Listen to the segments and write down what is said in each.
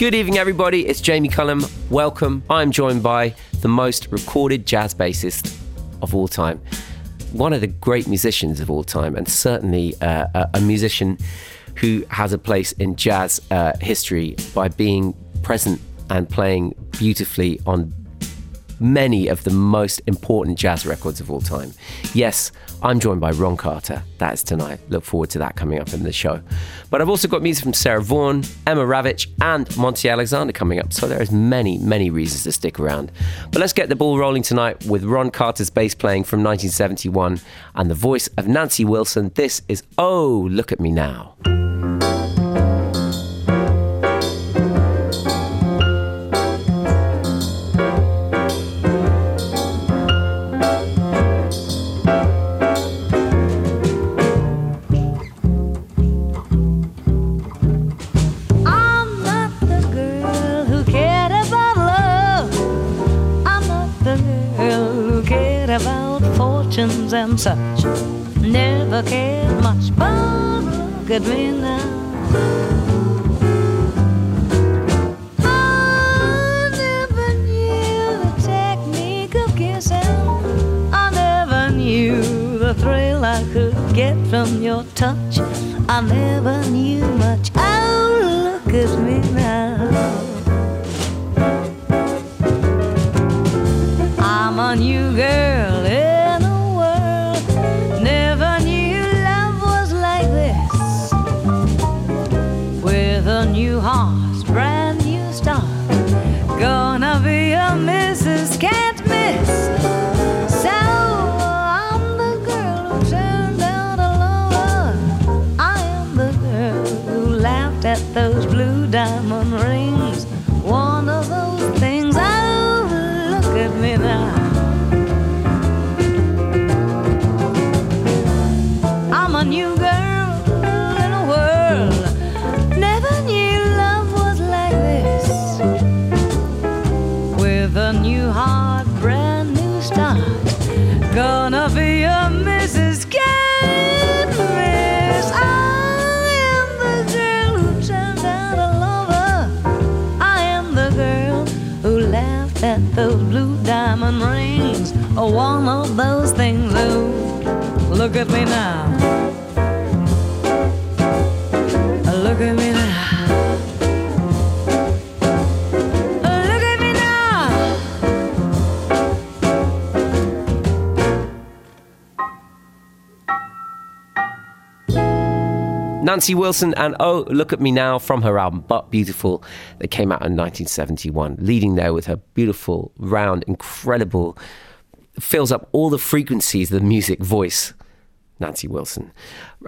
Good evening, everybody. It's Jamie Cullum. Welcome. I'm joined by the most recorded jazz bassist of all time, one of the great musicians of all time, and certainly uh, a, musician who has a place in jazz uh, history by being present and playing beautifully on many of the most important jazz records of all time. Yes, I'm joined by Ron Carter. That is tonight. Look forward to that coming up in the show. But I've also got music from Sarah Vaughan, Emma Rawitz, and Monty Alexander coming up. So there is many, many reasons to stick around. But let's get the ball rolling tonight with Ron Carter's bass playing from 1971 and the voice of Nancy Wilson. This is Oh, Look at Me Now. Such. Never cared much, but look at me now. I never knew the technique of kissing. I never knew the thrill I could get from your touch. I never knew much. Oh, look at me now. I'm a new girl. Rings. Oh, one of those things. Oh, look at me now. Look at me now. Look at me now Nancy Wilson and Oh, Look at Me Now from her album But Beautiful that came out in 1971, leading there with her beautiful, round, incredible, fills up all the frequencies of the music voice. Nancy Wilson.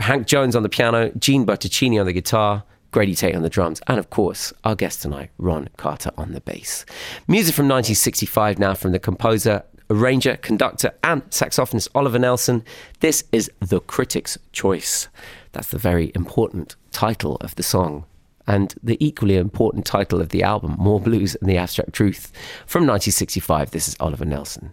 Hank Jones on the piano, Gene Bertoncini on the guitar, Grady Tate on the drums, and of course, our guest tonight, Ron Carter on the bass. Music from 1965 now from the composer, arranger, conductor, and saxophonist Oliver Nelson. This is The Critic's Choice. That's the very important title of the song. And the equally important title of the album, More Blues and the Abstract Truth, from 1965. This is Oliver Nelson.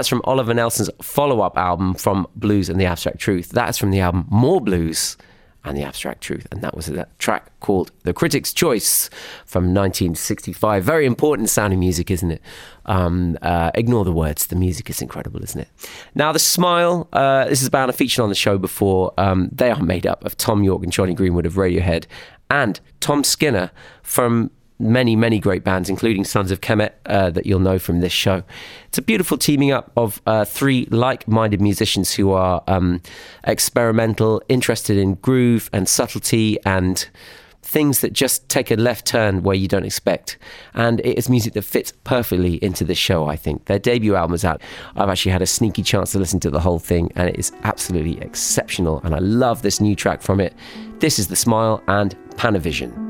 That's from Oliver Nelson's follow up album from Blues and the Abstract Truth. That's from the album More Blues and the Abstract Truth. And that was a track called The Critic's Choice from 1965. Very important sounding music, isn't it? Um, uh, ignore the words. The music is incredible, isn't it? Now, The Smile, uh, this is about a band I've featured on the show before. Um, they are made up of Thom Yorke and Jonny Greenwood of Radiohead and Tom Skinner from many, many great bands, including Sons of Kemet, uh, that you'll know from this show. It's a beautiful teaming up of uh, three like minded musicians who are um, experimental, interested in groove and subtlety and things that just take a left turn where you don't expect. And it is music that fits perfectly into this show, I think. Their debut album is out. I've actually had a sneaky chance to listen to the whole thing, and it is absolutely exceptional. And I love this new track from it. This is The Smile and Panavision.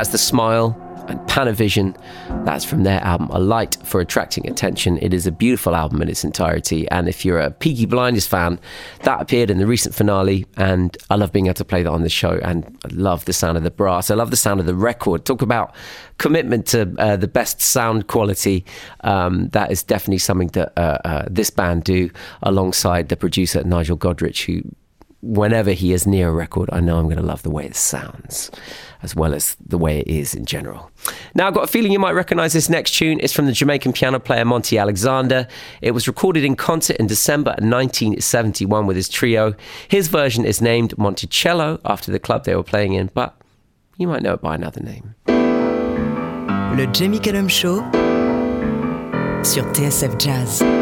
That's The Smile and Panavision. That's from their album A Light for Attracting Attention. It is a beautiful album in its entirety. And if you're a Peaky Blinders fan, that appeared in the recent finale. And I love being able to play that on the show. And I love the sound of the brass. I love the sound of the record. Talk about commitment to uh, the best sound quality. Um, that is definitely something that uh, uh, this band do alongside the producer Nigel Godrich, who whenever he is near a record, I know I'm going to love the way it sounds, as well as the way it is in general. Now, I've got a feeling you might recognize this next tune. It's from the Jamaican piano player Monty Alexander. It was recorded in concert in December 1971 with his trio. His version is named Monticello after the club they were playing in, but you might know it by another name. Le Jamie Cullum Show sur TSF Jazz.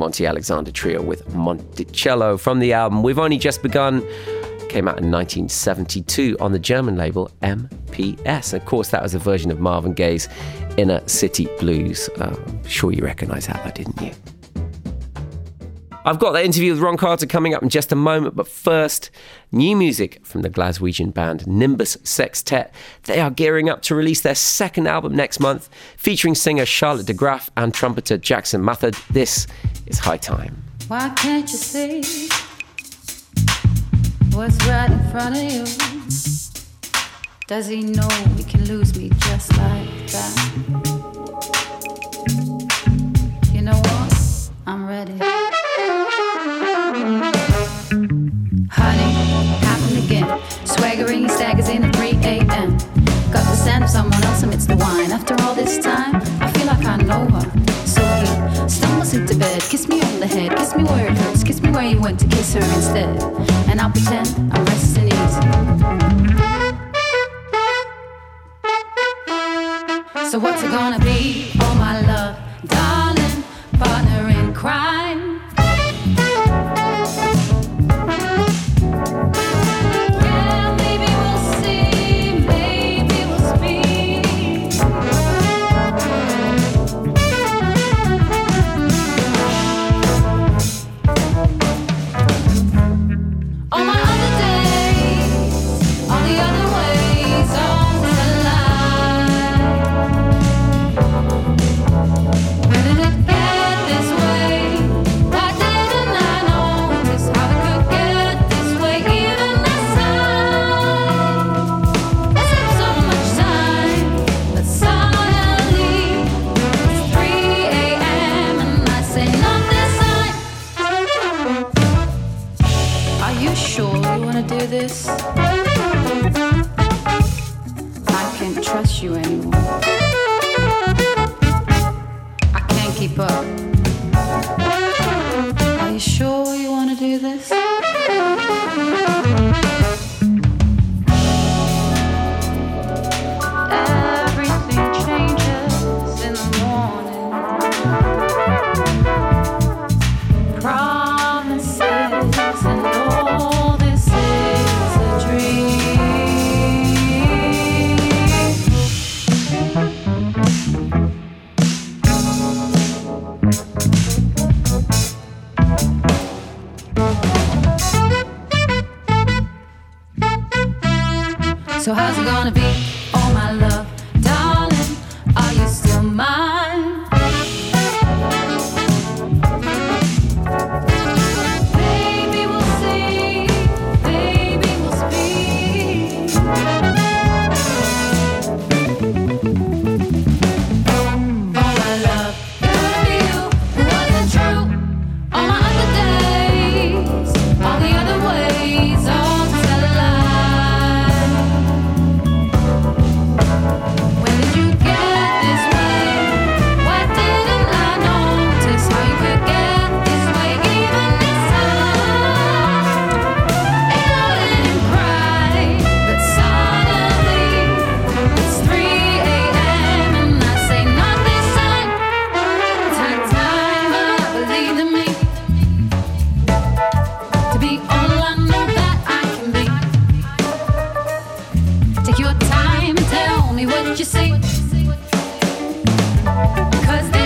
Monty Alexander Trio with Monticello from the album We've Only Just Begun. Came out in 1972 on the German label MPS. Of course, that was a version of Marvin Gaye's Inner City Blues. Uh, I'm sure you recognize that, didn't you? I've got that interview with Ron Carter coming up in just a moment, but first, new music from the Glaswegian band Nimbus Sextet. They are gearing up to release their second album next month, featuring singer Charlotte de Graaf and trumpeter Jackson Mathod. This is High Time. Why can't you see what's right in front of you? Does he know he can lose me just like that? You know what? I'm ready. Someone else amidst the wine. After all this time, I feel like I know her. So he stumbles into bed, kiss me on the head, kiss me where it hurts, kiss me where you went to kiss her instead. And I'll pretend I'm resting easy. So what's it gonna be? Oh my love, darling, your time tell me what you see. Cause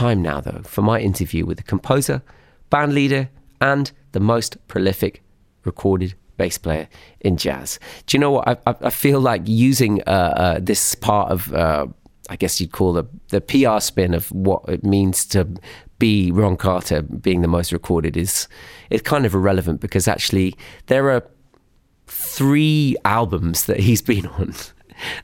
time now, though, for my interview with the composer, band leader, and the most prolific recorded bass player in jazz. Do you know what? I, I, feel like using uh, uh, this part of, uh, I guess you'd call the, the PR spin of what it means to be Ron Carter being the most recorded is it's kind of irrelevant because actually there are three albums that he's been on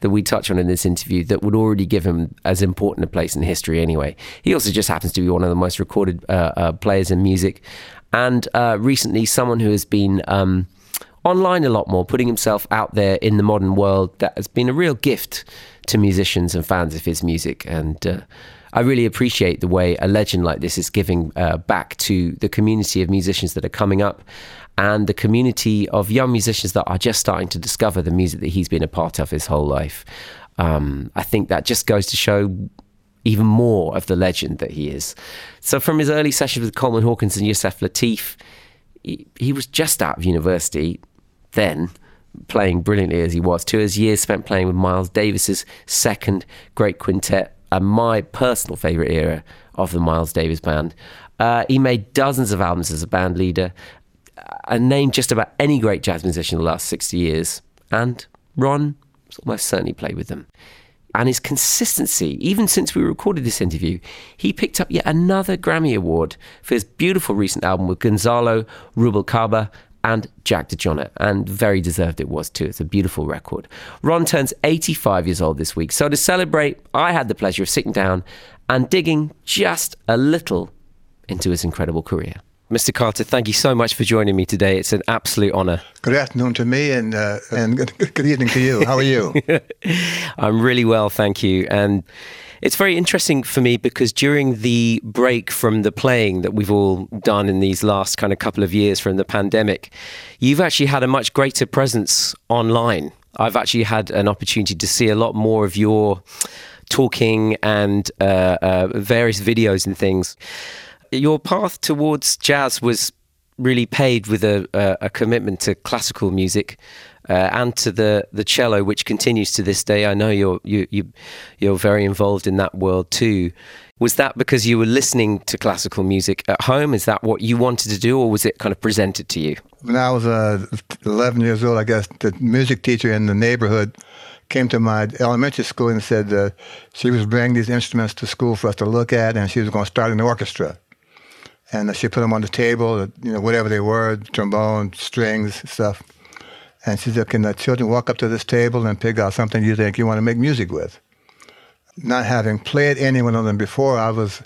that we touch on in this interview that would already give him as important a place in history anyway. He also just happens to be one of the most recorded uh, uh, players in music. And uh, recently, someone who has been um, online a lot more, putting himself out there in the modern world, that has been a real gift to musicians and fans of his music. And uh, I really appreciate the way a legend like this is giving uh, back to the community of musicians that are coming up and the community of young musicians that are just starting to discover the music that he's been a part of his whole life. Um, I think that just goes to show even more of the legend that he is. So, from his early sessions with Coleman Hawkins and Yusef Lateef, he, he was just out of university then, playing brilliantly as he was, to his years spent playing with Miles Davis's second great quintet and my personal favourite era of the Miles Davis band. Uh, he made dozens of albums as a band leader and named just about any great jazz musician in the last 60 years. And Ron almost certainly played with them. and his consistency. Even since we recorded this interview, he picked up yet another Grammy Award for his beautiful recent album with Gonzalo Rubalcaba and Jack DeJohnette, and very deserved it was too. It's a beautiful record. Ron turns 85 years old this week, so to celebrate, I had the pleasure of sitting down and digging just a little into his incredible career. Mr. Carter, thank you so much for joining me today. It's an absolute honor. Good afternoon to me, and uh, and good, good evening to you. How are you? I'm really well, thank you. And it's very interesting for me because during the break from the playing that we've all done in these last kind of couple of years from the pandemic, you've actually had a much greater presence online. I've actually had an opportunity to see a lot more of your talking and uh, uh, various videos and things. Your path towards jazz was really paved with a, a, a commitment to classical music uh, and to the, the cello, which continues to this day. I know you're you, you you're very involved in that world too. Was that because you were listening to classical music at home? Is that what you wanted to do, or was it kind of presented to you? when I was uh, 11 years old, I guess the music teacher in the neighborhood came to my elementary school and said uh, she was bringing these instruments to school for us to look at, and she was going to start an orchestra. And uh, she put them on the table, you know, whatever they were, trombone, strings, stuff. And she said, can the children walk up to this table and pick out something you think you want to make music with? Not having played any one of them before, I was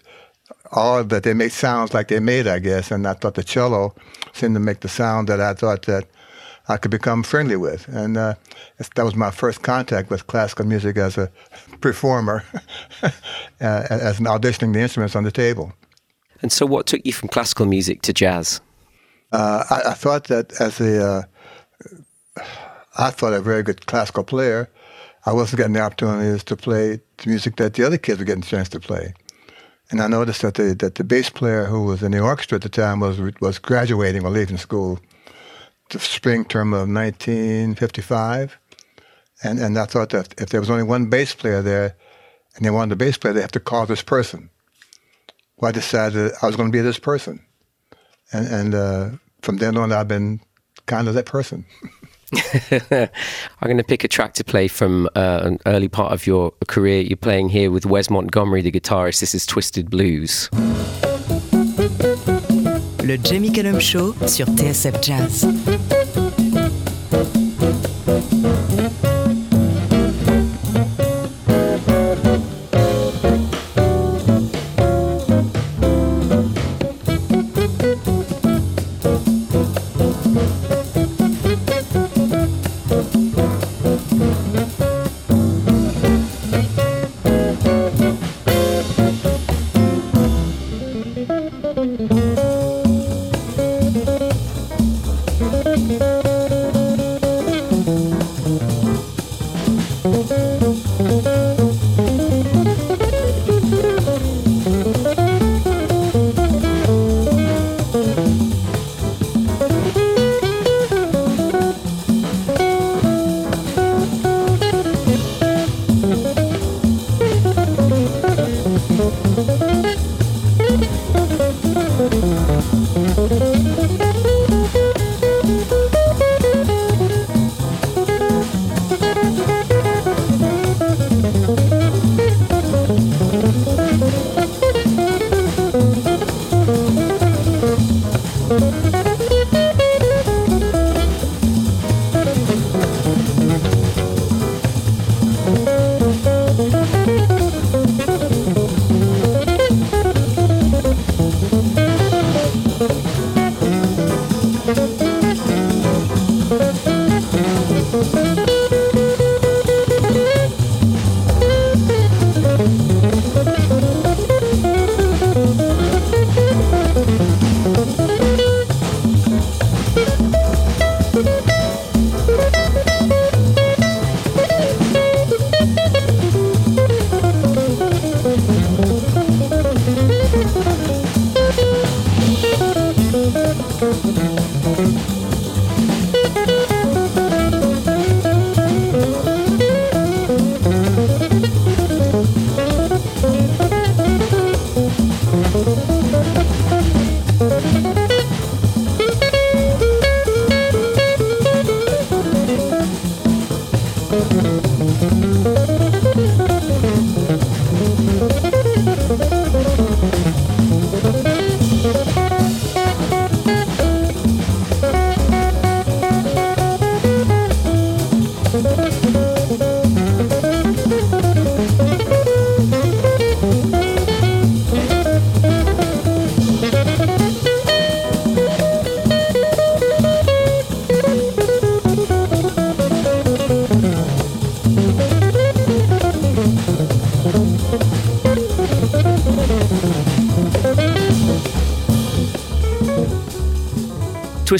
awed that they made sounds like they made, I guess. And I thought the cello seemed to make the sound that I thought that I could become friendly with. And uh, that was my first contact with classical music as a performer, uh, as an auditioning the instruments on the table. And so, what took you from classical music to jazz? Uh, I, I thought that as a, uh, I thought a very good classical player, I wasn't getting the opportunities to play the music that the other kids were getting a chance to play. And I noticed that the that the bass player who was in the orchestra at the time was was graduating or leaving school, the spring term of 1955, and and I thought that if there was only one bass player there, and they wanted a bass player, they have to call this person. Well, I decided I was going to be this person, and and uh, from then on, I've been kind of that person. I'm going to pick a track to play from uh, an early part of your career. You're playing here with Wes Montgomery, the guitarist. This is Twisted Blues. Le Jamie Cullum Show sur TSF Jazz.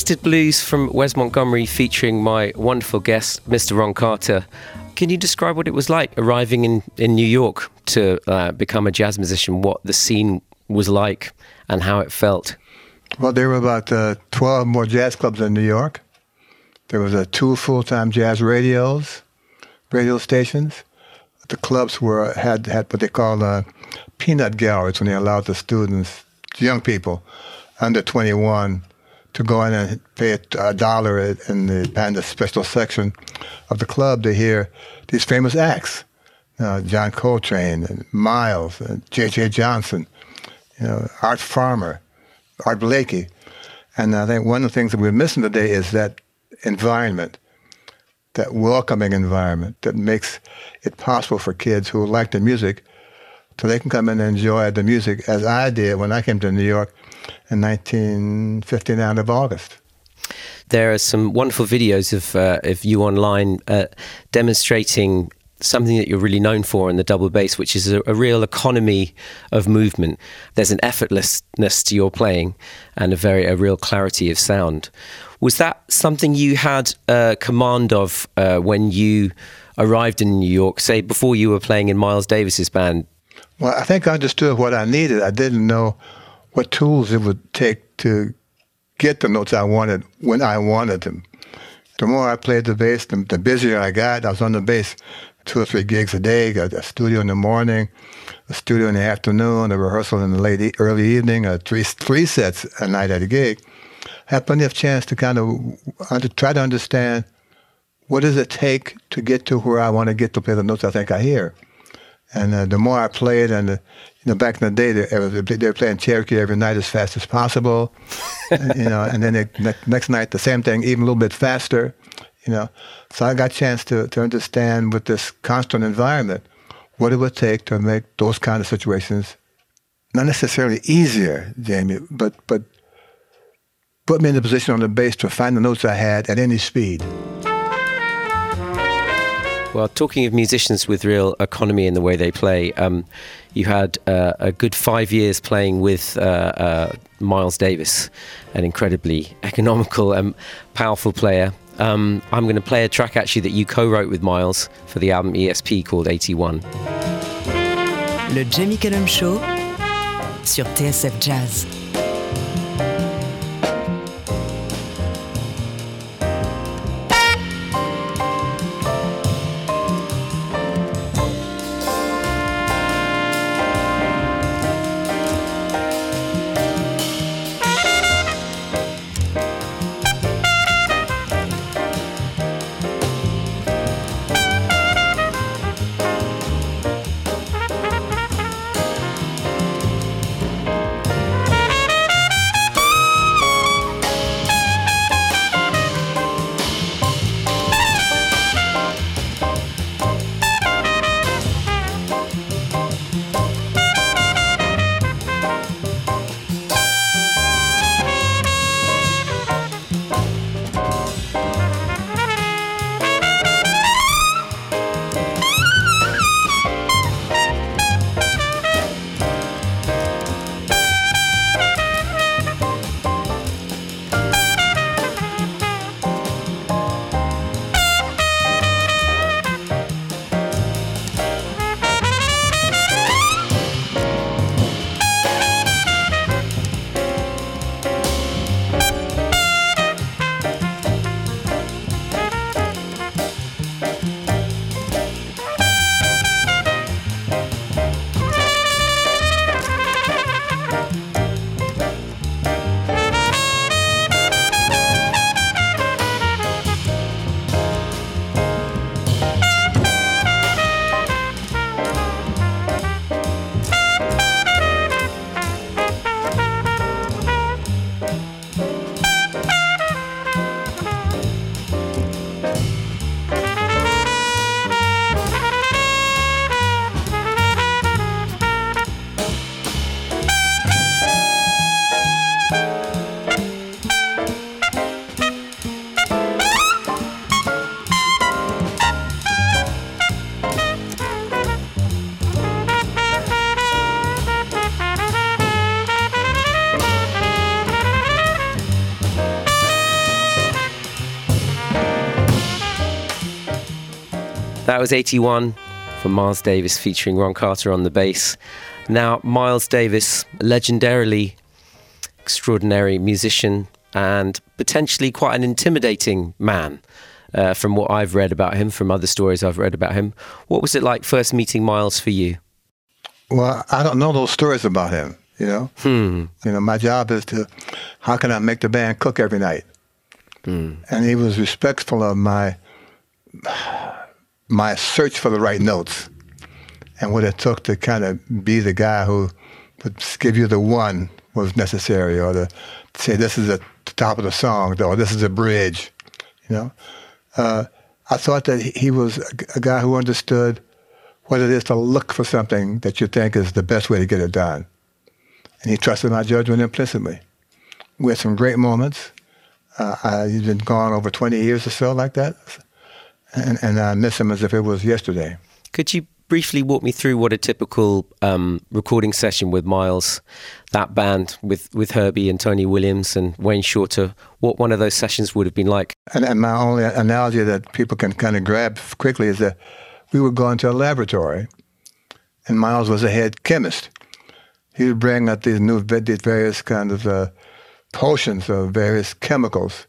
Twisted Blues from Wes Montgomery featuring my wonderful guest, Mr. Ron Carter. Can you describe what it was like arriving in, in New York to uh, become a jazz musician, what the scene was like and how it felt? Well, there were about uh, 12 more jazz clubs in New York. There was uh, two full-time jazz radios, radio stations. The clubs were had had what they call uh, peanut galleries when they allowed the students, young people under 21, to go in and pay a, dollar in the, the special section of the club to hear these famous acts. Uh, John Coltrane, and Miles, and J.J. Johnson, you know, Art Farmer, Art Blakey. And I think one of the things that we're missing today is that environment, that welcoming environment that makes it possible for kids who like the music so they can come in and enjoy the music as I did when I came to New York in 1959 of August. There are some wonderful videos of, uh, of you online uh, demonstrating something that you're really known for in the double bass, which is a, a, real economy of movement. There's an effortlessness to your playing and a very a real clarity of sound. Was that something you had uh, command of uh, when you arrived in New York, say before you were playing in Miles Davis's band? Well, I think I understood what I needed. I didn't know what tools it would take to get the notes I wanted when I wanted them. The more I played the bass, the, the busier I got. I was on the bass two or three gigs a day, a, a studio in the morning, a studio in the afternoon, a rehearsal in the late e- early evening, a three three sets a night at a gig. Had plenty of chance to kind of under, try to understand what does it take to get to where I want to get to play the notes I think I hear. And uh, the more I played, and uh, you know, back in the day, they, they were playing Cherokee every night as fast as possible. you know, and then the next night the same thing, even a little bit faster. You know, so I got a chance to to understand with this constant environment what it would take to make those kind of situations not necessarily easier, Jamie, but but put me in the position on the bass to find the notes I had at any speed. Well, talking of musicians with real economy in the way they play, um, you had uh, a good five years playing with uh, uh, Miles Davis, an incredibly economical and powerful player. Um, I'm going to play a track actually that you co-wrote with Miles for the album ESP called 81. Le Jamie Cullum Show sur TSF Jazz. That was 81 from Miles Davis featuring Ron Carter on the bass. Now, Miles Davis, legendarily extraordinary musician and potentially quite an intimidating man. Uh, from what I've read about him, from other stories I've read about him, what was it like first meeting Miles for you? Well, I don't know those stories about him. You know, Hmm. you know, my job is to, how can I make the band cook every night? And he was respectful of my, my search for the right notes, and what it took to kind of be the guy who would give you the one was necessary, or to say this is the top of the song, or this is a bridge. You know, uh, I thought that he- was a guy who understood what it is to look for something that you think is the best way to get it done. And he trusted my judgment implicitly. We had some great moments. Uh, I, he's been gone over 20 years or so like that. And, and I miss him as if it was yesterday. Could you briefly walk me through what a typical um, recording session with Miles, that band with, with Herbie and Tony Williams and Wayne Shorter, what one of those sessions would have been like? And, and my only analogy that people can kind of grab quickly is that we would go into a laboratory, and Miles was a head chemist. He would bring out these new these various kind of uh, potions of various chemicals.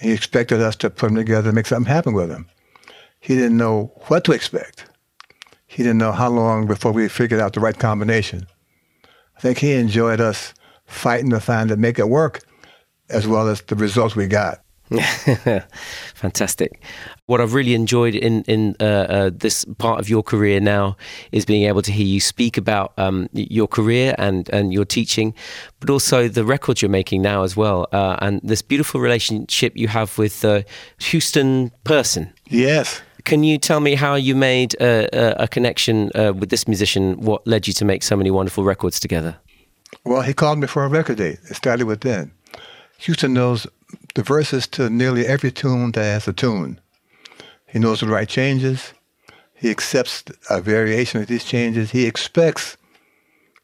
He expected us to put them together and make something happen with them. He didn't know what to expect. He didn't know how long before we figured out the right combination. I think he enjoyed us fighting to find to make it work, as well as the results we got. Fantastic. What I've really enjoyed in in uh, uh, this part of your career now is being able to hear you speak about um, your career and and your teaching, but also the records you're making now as well, uh, and this beautiful relationship you have with Houston Person. Yes. Can you tell me how you made uh, a, a connection uh, with this musician? What led you to make so many wonderful records together? Well, he called me for a record date. It started with then. Houston knows the verses to nearly every tune that has a tune. He knows the right changes. He accepts a variation of these changes. He expects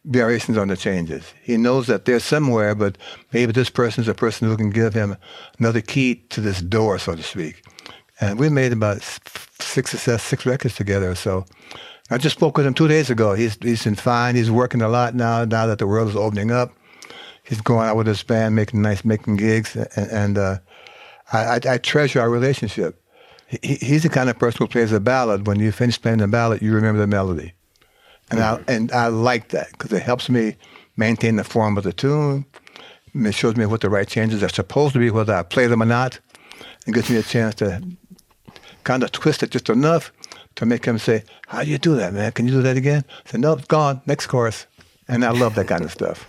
variations on the changes. He knows that they're somewhere, but maybe this person is a person who can give him another key to this door, so to speak. And we made about six or seven, six records together so. I just spoke with him two days ago. He's he's been fine. He's working a lot now. Now that the world is opening up, he's going out with his band, making nice, making gigs, and, and uh, I, I, I treasure our relationship. He, he's the kind of person who plays a ballad. When you finish playing the ballad, you remember the melody, and I and I like that because it helps me maintain the form of the tune. It shows me what the right changes are supposed to be, whether I play them or not. It gives me a chance to kind of twist it just enough to make him say, "How do you do that, man? Can you do that again?" I said, "No, it's gone. Next chorus." And I love that kind of stuff.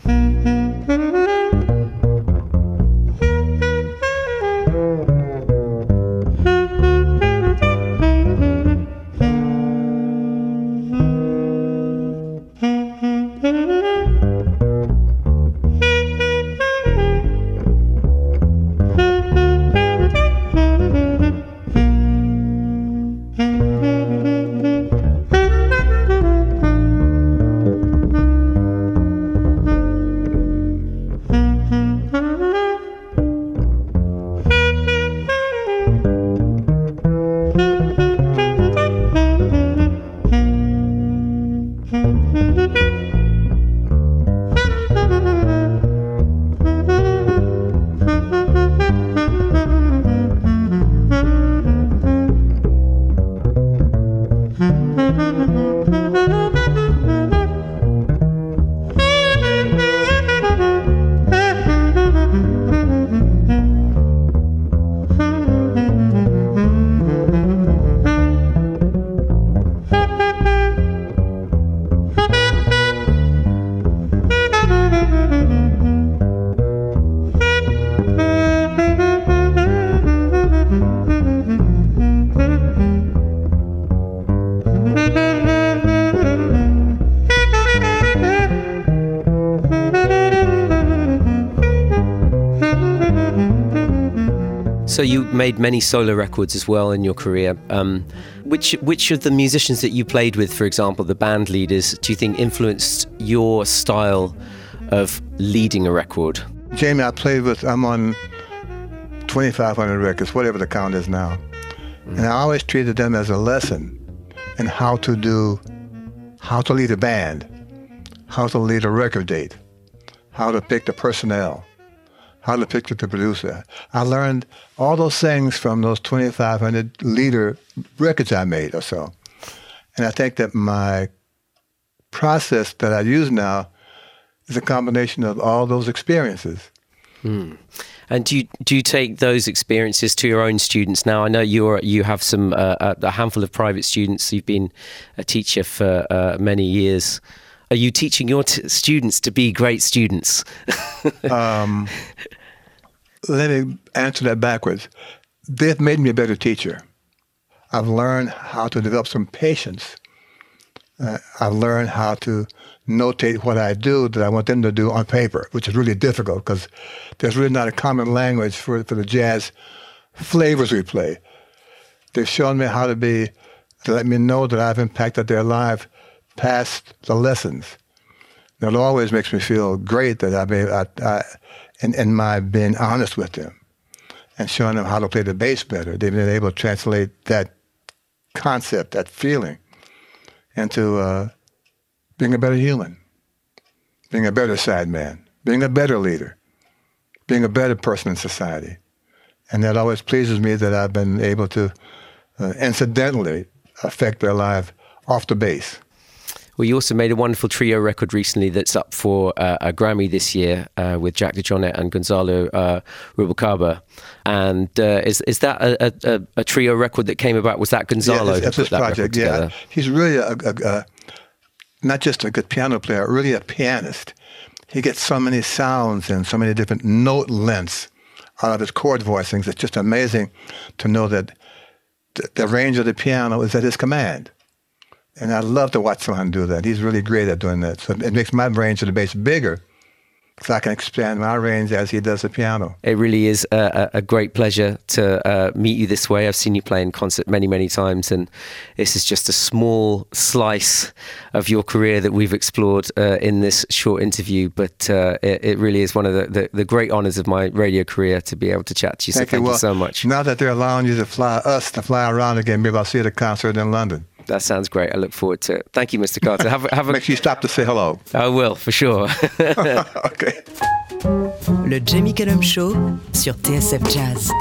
Made many solo records as well in your career. Um, which which of the musicians that you played with, for example, the band leaders, do you think influenced your style of leading a record? Jamie, I played with, I'm on 2,500 records, whatever the count is now. And I always treated them as a lesson. in how to do, how to lead a band, how to lead a record date, how to pick the personnel, how to pick the producer. I learned all those things from those 2,500 leader records I made or so. And I think that my process that I use now is a combination of all those experiences. And do you, do you take those experiences to your own students now? I know you're you have some uh, a a handful of private students. You've been a teacher for uh, many years. Are you teaching your t- students to be great students? Let me answer that backwards. They've made me a better teacher. I've learned how to develop some patience. Uh, I've learned how to notate what I do that I want them to do on paper, which is really difficult because there's really not a common language for, for the jazz flavors we play. They've shown me how to be, to let me know that I've impacted their life past the lessons. That always makes me feel great that I've been, I, I, in, in my being honest with them and showing them how to play the bass better. They've been able to translate that concept, that feeling, into uh, being a better human, being a better sideman, being a better leader, being a better person in society. And that always pleases me that I've been able to uh, incidentally affect their life off the bass. Well, you also made a wonderful trio record recently that's up for uh, a Grammy this year uh, with Jack DeJohnette and Gonzalo uh, Rubalcaba. And uh, is is that a, a, a trio record that came about? Was that Gonzalo Yeah, that's put that project. Yeah, he's really a, a, not just a good piano player, really a pianist. He gets so many sounds and so many different note lengths out of his chord voicings. It's just amazing to know that the, the range of the piano is at his command. And I love to watch someone do that. He's really great at doing that. So it makes my range of the bass bigger so I can expand my range as he does the piano. It really is a, a great pleasure to uh, meet you this way. I've seen you play in concert many, many times, and this is just a small slice of your career that we've explored uh, in this short interview. But uh, it, it really is one of the, the, the great honors of my radio career to be able to chat to you. So thank you Well, so much. Now that they're allowing you to fly us to fly around again, maybe I'll see you at a concert in London. That sounds great. I look forward to it. Thank you, Mr. Carter. Have, a- have a, Make sure you stop to say hello. I will for sure. okay. Le Jamie Cullum Show sur TSF Jazz.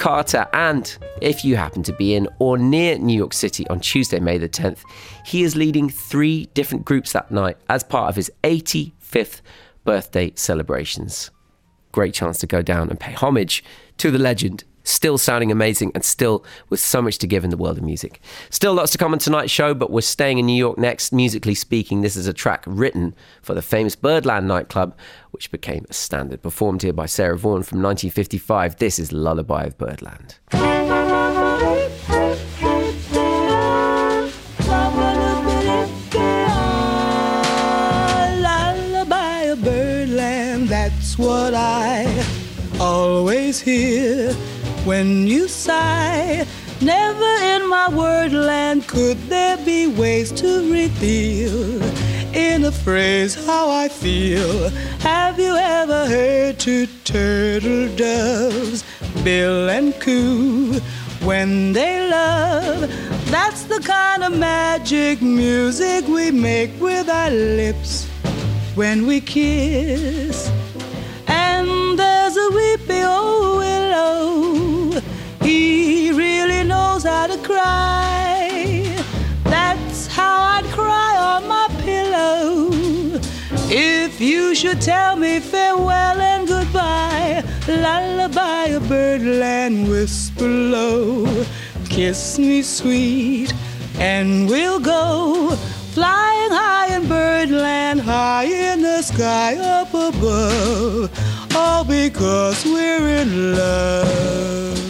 Carter. And if you happen to be in or near New York City on Tuesday, May the 10th, he is leading three different groups that night as part of his 85th birthday celebrations. Great chance to go down and pay homage to the legend still sounding amazing and still with so much to give in the world of music. Still lots to come on tonight's show, but we're staying in New York next. Musically speaking, this is a track written for the famous Birdland nightclub, which became a standard, performed here by Sarah Vaughan from 1955. This is Lullaby of Birdland. What I always hear when you sigh. Never in my wordland could there be ways to reveal in a phrase how I feel. Have you ever heard two turtle doves bill and coo when they love? That's the kind of magic music we make with our lips when we kiss. And there's a weepy old willow. To cry. That's how I'd cry on my pillow. If you should tell me farewell and goodbye, lullaby a birdland whisper low. Kiss me sweet, and we'll go flying high in birdland, high in the sky up above. All because we're in love.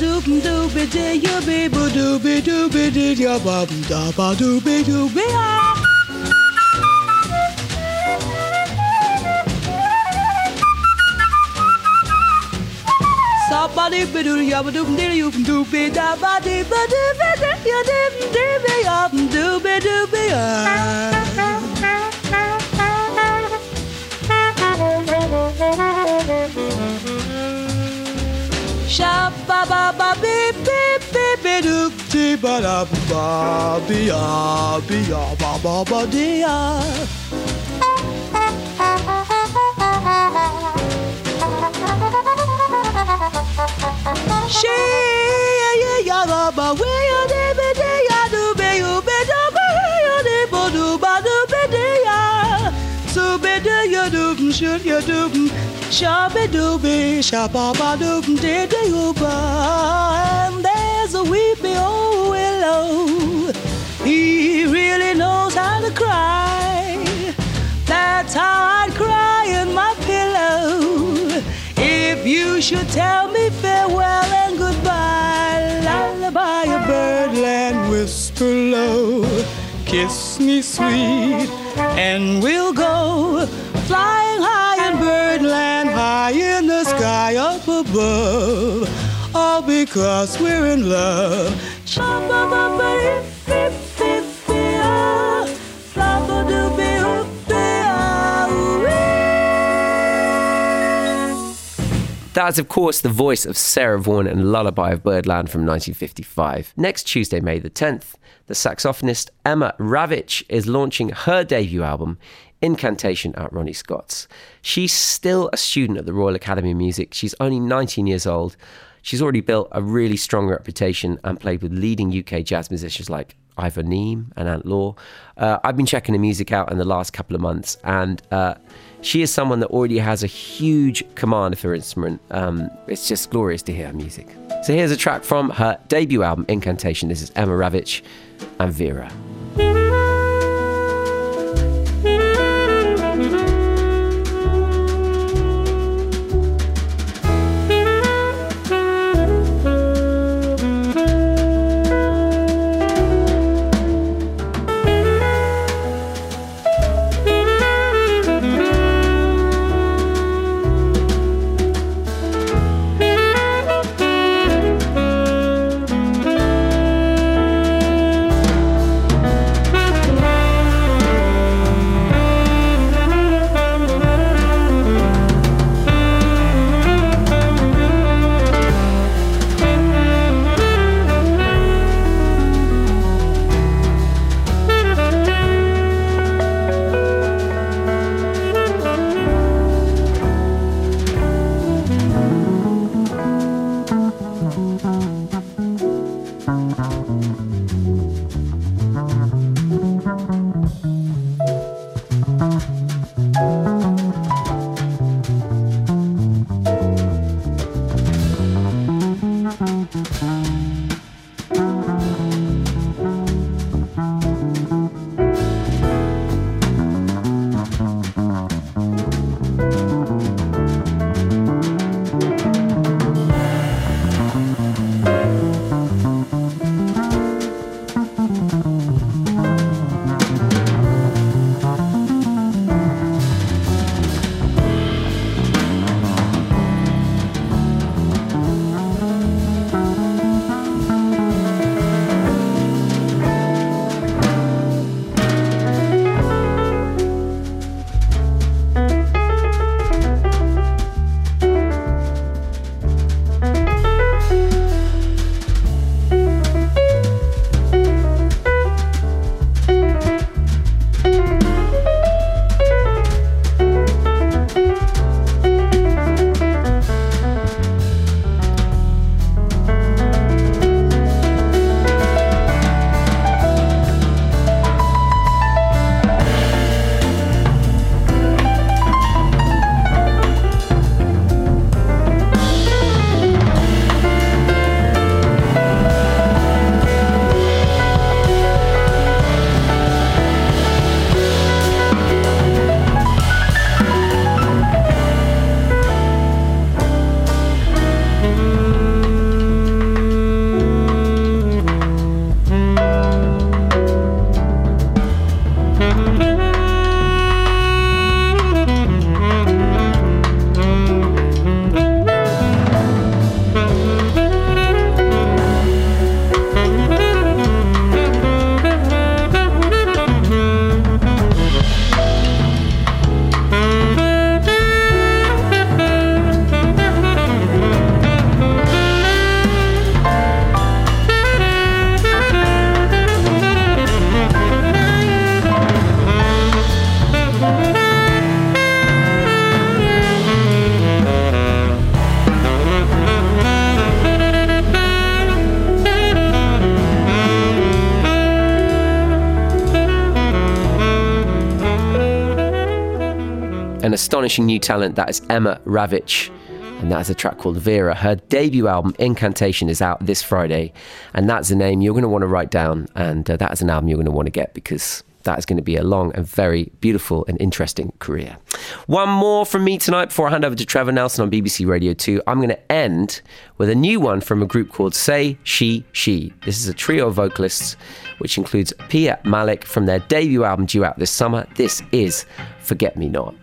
You ya doop doopy dee ya bee boo doopy doopy dee ya bum da ba doopy doopy ah. Somebody be do ya ba doop dee you doopy da ba dee ba doopy dee ya doop doopy ya doopy doopy ah. Sha ba ba ba beep beep beep beep doop dee ba da ba be ya be ya ba ba ba dee ya. She ya ya ya ba ba we ya de be de ya do should ya do sha be do be sha ba ba do de de ba. And there's a weepy old willow. He really knows how to cry. That's how I'd cry in my pillow. If you should tell me farewell and goodbye, lullaby a birdland whisper low. Kiss me sweet, and we'll go flying high in birdland, high in the sky up above. All because we're in love. That is, of course, the voice of Sarah Vaughan and Lullaby of Birdland from 1955. Next Tuesday, May the 10th, the saxophonist Emma Rawitz is launching her debut album, Incantation, at Ronnie Scott's. She's still a student at the Royal Academy of Music. She's only 19 years old. She's already built a really strong reputation and played with leading UK jazz musicians like Ivo Neame and Ant Law. Uh, I've been checking her music out in the last couple of months, and uh, she is someone that already has a huge command of her instrument. Um, it's just glorious to hear her music. So here's a track from her debut album, Incantation. This is Emma Rawitz and Vera. Astonishing new talent that is Emma Rawitz. And that is a track called Vera. Her debut album, Incantation, is out this Friday. And that's a name you're going to want to write down. And uh, that is an album you're going to want to get because that is going to be a long and very beautiful and interesting career. One more from me tonight before I hand over to Trevor Nelson on BBC Radio 2. I'm going to end with a new one from a group called Say She She. This is a trio of vocalists which includes Piya Malik from their debut album due out this summer. This is Forget Me Not.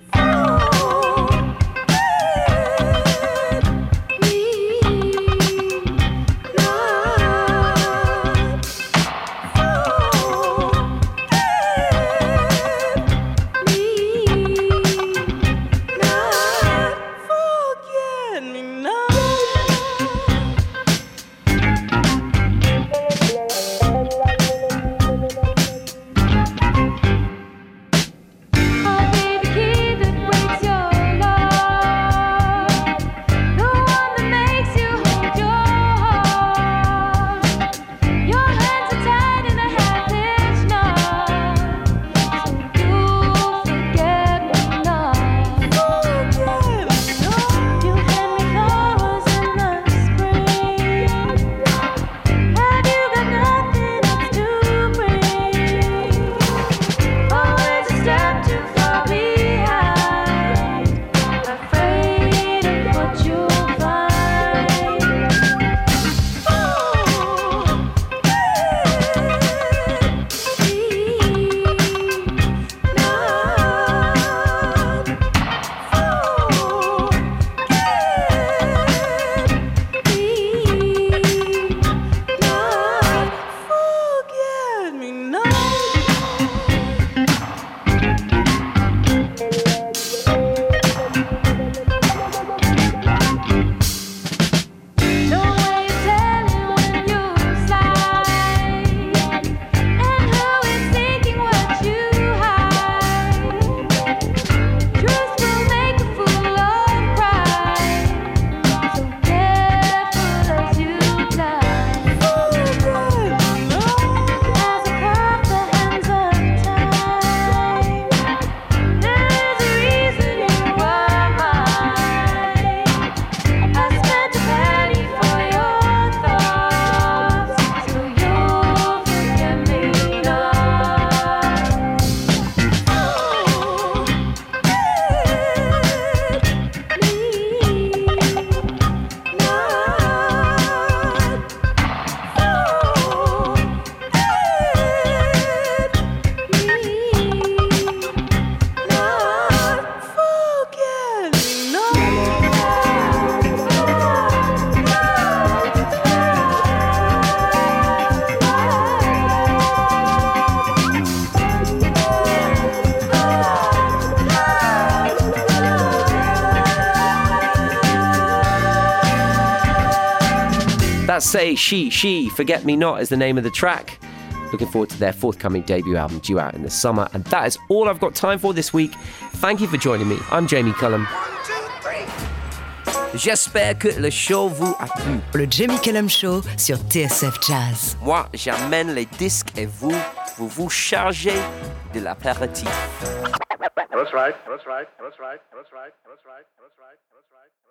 Say She She, Forget Me Not is the name of the track. Looking forward to their forthcoming debut album due out in the summer. And that is all I've got time for this week. Thank you for joining me. I'm Jamie Cullum. J'espère que le show vous a plu. Le Jamie Cullum Show sur TSF Jazz. Moi, j'amène les disques et vous, vous vous chargez de l'apéritif. That's right. That's right. That's right. That's right. That's right. That's right. That's right.